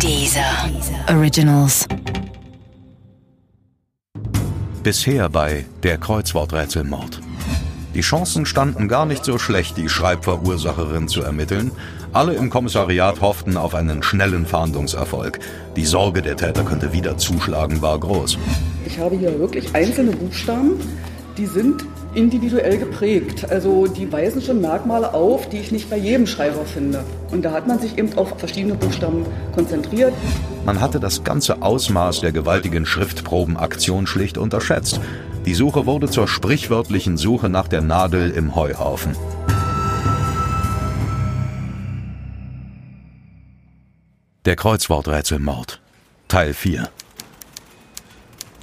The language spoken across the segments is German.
Dieser Originals. Bisher bei der Kreuzworträtselmord. Die Chancen standen gar nicht so schlecht, die Schreibverursacherin zu ermitteln. Alle im Kommissariat hofften auf einen schnellen Fahndungserfolg. Die Sorge, der Täter könnte wieder zuschlagen, war groß. Ich habe hier wirklich einzelne Buchstaben, die sind individuell geprägt. Also die weisen schon Merkmale auf, die ich nicht bei jedem Schreiber finde. Und da hat man sich eben auf verschiedene Buchstaben konzentriert. Man hatte das ganze Ausmaß der gewaltigen Schriftprobenaktion schlicht unterschätzt. Die Suche wurde zur sprichwörtlichen Suche nach der Nadel im Heuhaufen. Der Kreuzworträtselmord Teil 4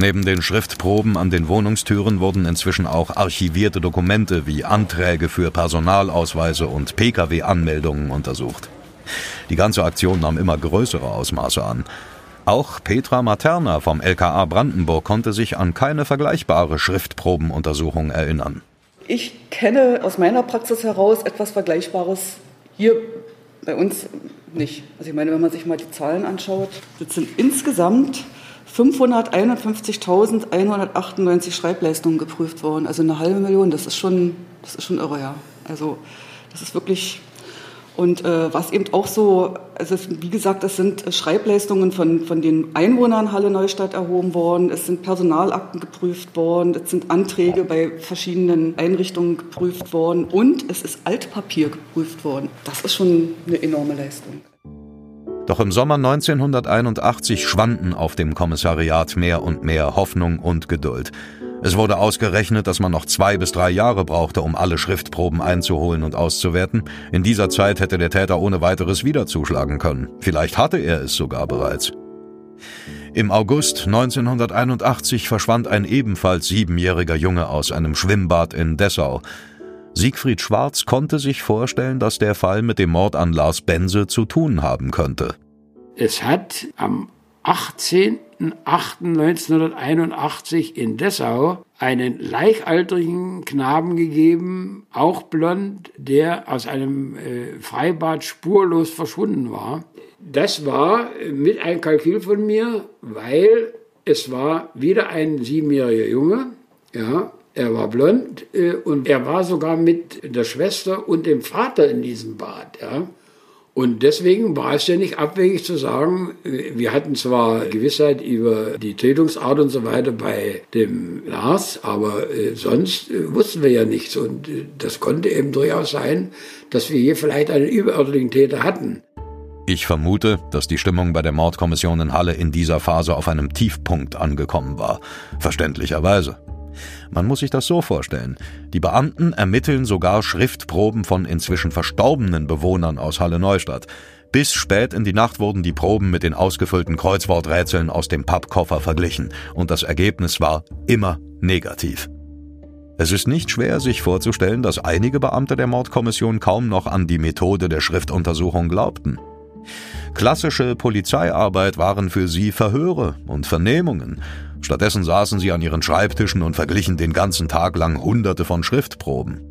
Neben den Schriftproben an den Wohnungstüren wurden inzwischen auch archivierte Dokumente wie Anträge für Personalausweise und Pkw-Anmeldungen untersucht. Die ganze Aktion nahm immer größere Ausmaße an. Auch Petra Materna vom LKA Brandenburg konnte sich an keine vergleichbare Schriftprobenuntersuchung erinnern. Ich kenne aus meiner Praxis heraus etwas Vergleichbares hier bei uns nicht. Also ich meine, wenn man sich mal die Zahlen anschaut, sind insgesamt 551.198 Schreibleistungen geprüft worden, also eine halbe Million. Das ist schon, das ist schon irre, ja. Also das ist wirklich und äh, was eben auch so, also wie gesagt, es sind Schreibleistungen von, von den Einwohnern Halle Neustadt erhoben worden, es sind Personalakten geprüft worden, es sind Anträge bei verschiedenen Einrichtungen geprüft worden und es ist Altpapier geprüft worden. Das ist schon eine enorme Leistung. Doch im Sommer 1981 schwanden auf dem Kommissariat mehr und mehr Hoffnung und Geduld. Es wurde ausgerechnet, dass man noch zwei bis drei Jahre brauchte, um alle Schriftproben einzuholen und auszuwerten. In dieser Zeit hätte der Täter ohne weiteres wieder zuschlagen können. Vielleicht hatte er es sogar bereits. Im August 1981 verschwand ein ebenfalls siebenjähriger Junge aus einem Schwimmbad in Dessau. Siegfried Schwarz konnte sich vorstellen, dass der Fall mit dem Mord an Lars Bense zu tun haben könnte. Es hat am 18.08.1981 in Dessau einen gleichaltrigen Knaben gegeben, auch blond, der aus einem äh, Freibad spurlos verschwunden war. Das war mit ein Kalkül von mir, weil es war wieder ein siebenjähriger Junge, ja, er war blond äh, und er war sogar mit der Schwester und dem Vater in diesem Bad. Ja. Und deswegen war es ja nicht abwegig zu sagen, wir hatten zwar Gewissheit über die Tötungsart und so weiter bei dem Lars, aber äh, sonst äh, wussten wir ja nichts. Und äh, das konnte eben durchaus sein, dass wir hier vielleicht einen überörtlichen Täter hatten. Ich vermute, dass die Stimmung bei der Mordkommission in Halle in dieser Phase auf einem Tiefpunkt angekommen war. Verständlicherweise. Man muss sich das so vorstellen. Die Beamten ermitteln sogar Schriftproben von inzwischen verstorbenen Bewohnern aus Halle Neustadt. Bis spät in die Nacht wurden die Proben mit den ausgefüllten Kreuzworträtseln aus dem Pappkoffer verglichen und das Ergebnis war immer negativ. Es ist nicht schwer, sich vorzustellen, dass einige Beamte der Mordkommission kaum noch an die Methode der Schriftuntersuchung glaubten. Klassische Polizeiarbeit waren für sie Verhöre und Vernehmungen, Stattdessen saßen sie an ihren Schreibtischen und verglichen den ganzen Tag lang Hunderte von Schriftproben.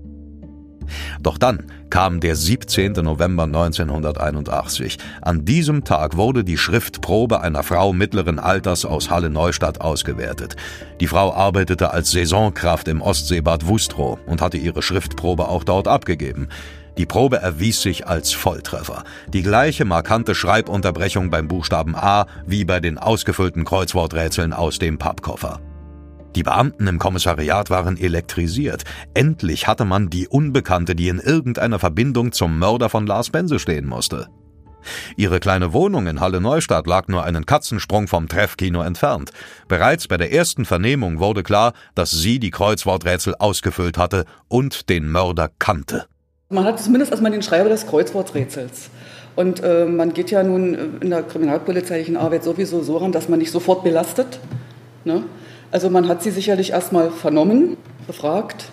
Doch dann kam der 17. November 1981. An diesem Tag wurde die Schriftprobe einer Frau mittleren Alters aus Halle Neustadt ausgewertet. Die Frau arbeitete als Saisonkraft im Ostseebad Wustrow und hatte ihre Schriftprobe auch dort abgegeben. Die Probe erwies sich als Volltreffer. Die gleiche markante Schreibunterbrechung beim Buchstaben A wie bei den ausgefüllten Kreuzworträtseln aus dem Pappkoffer. Die Beamten im Kommissariat waren elektrisiert. Endlich hatte man die Unbekannte, die in irgendeiner Verbindung zum Mörder von Lars Bense stehen musste. Ihre kleine Wohnung in Halle Neustadt lag nur einen Katzensprung vom Treffkino entfernt. Bereits bei der ersten Vernehmung wurde klar, dass sie die Kreuzworträtsel ausgefüllt hatte und den Mörder kannte. Man hat zumindest erstmal den Schreiber des Kreuzworträtsels. Und äh, man geht ja nun in der kriminalpolizeilichen Arbeit sowieso so ran, dass man nicht sofort belastet. Ne? Also man hat sie sicherlich erstmal vernommen, befragt.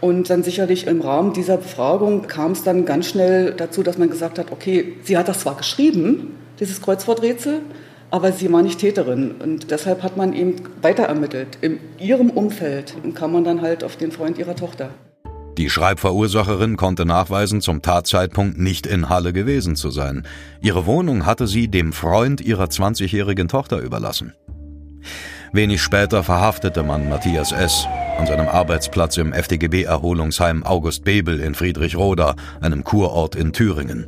Und dann sicherlich im Rahmen dieser Befragung kam es dann ganz schnell dazu, dass man gesagt hat, okay, sie hat das zwar geschrieben, dieses Kreuzworträtsel, aber sie war nicht Täterin. Und deshalb hat man eben weiter ermittelt. In ihrem Umfeld kam man dann halt auf den Freund ihrer Tochter. Die Schreibverursacherin konnte nachweisen, zum Tatzeitpunkt nicht in Halle gewesen zu sein. Ihre Wohnung hatte sie dem Freund ihrer 20-jährigen Tochter überlassen. Wenig später verhaftete man Matthias S. an seinem Arbeitsplatz im FDGB-Erholungsheim August Bebel in Friedrichroda, einem Kurort in Thüringen.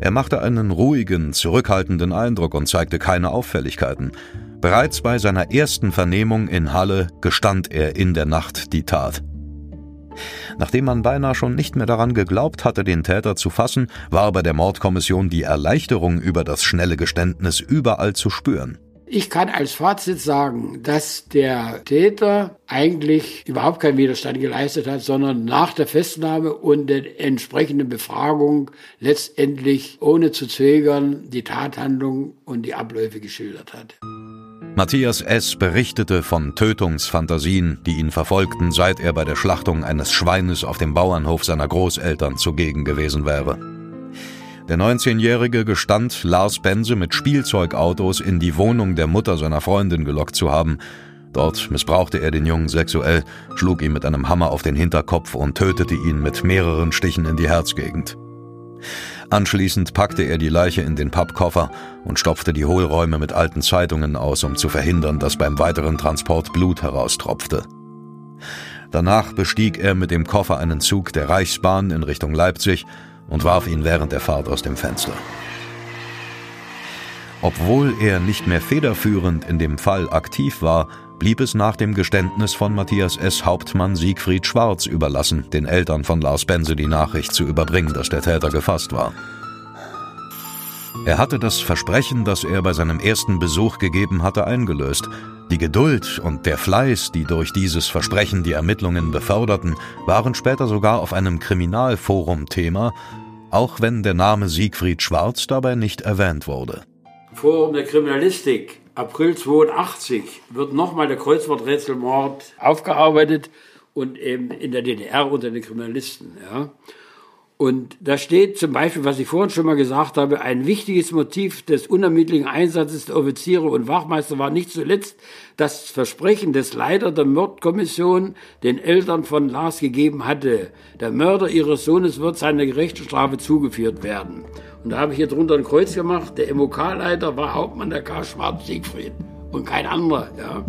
Er machte einen ruhigen, zurückhaltenden Eindruck und zeigte keine Auffälligkeiten. Bereits bei seiner ersten Vernehmung in Halle gestand er in der Nacht die Tat. Nachdem man beinahe schon nicht mehr daran geglaubt hatte, den Täter zu fassen, war bei der Mordkommission die Erleichterung über das schnelle Geständnis überall zu spüren. Ich kann als Fazit sagen, dass der Täter eigentlich überhaupt keinen Widerstand geleistet hat, sondern nach der Festnahme und der entsprechenden Befragung letztendlich ohne zu zögern die Tathandlung und die Abläufe geschildert hat. Matthias S. berichtete von Tötungsfantasien, die ihn verfolgten, seit er bei der Schlachtung eines Schweines auf dem Bauernhof seiner Großeltern zugegen gewesen wäre. Der 19-Jährige gestand, Lars Bense mit Spielzeugautos in die Wohnung der Mutter seiner Freundin gelockt zu haben. Dort missbrauchte er den Jungen sexuell, schlug ihn mit einem Hammer auf den Hinterkopf und tötete ihn mit mehreren Stichen in die Herzgegend. Anschließend packte er die Leiche in den Pappkoffer und stopfte die Hohlräume mit alten Zeitungen aus, um zu verhindern, dass beim weiteren Transport Blut heraustropfte. Danach bestieg er mit dem Koffer einen Zug der Reichsbahn in Richtung Leipzig und warf ihn während der Fahrt aus dem Fenster. Obwohl er nicht mehr federführend in dem Fall aktiv war, blieb es nach dem Geständnis von Matthias S. Hauptmann Siegfried Schwarz überlassen, den Eltern von Lars Bense die Nachricht zu überbringen, dass der Täter gefasst war. Er hatte das Versprechen, das er bei seinem ersten Besuch gegeben hatte, eingelöst. Die Geduld und der Fleiß, die durch dieses Versprechen die Ermittlungen beförderten, waren später sogar auf einem Kriminalforum Thema, auch wenn der Name Siegfried Schwarz dabei nicht erwähnt wurde. Forum der Kriminalistik, April 82, wird nochmal der Kreuzworträtselmord aufgearbeitet und eben in der DDR unter den Kriminalisten. Ja. Und da steht zum Beispiel, was ich vorhin schon mal gesagt habe, ein wichtiges Motiv des unermüdlichen Einsatzes der Offiziere und Wachmeister war nicht zuletzt das Versprechen des Leiter der Mordkommission den Eltern von Lars gegeben hatte. Der Mörder ihres Sohnes wird seiner gerechten Strafe zugeführt werden. Und da habe ich hier drunter ein Kreuz gemacht. Der MOK-Leiter war Hauptmann der K. Schwarz Siegfried und kein anderer. Ja.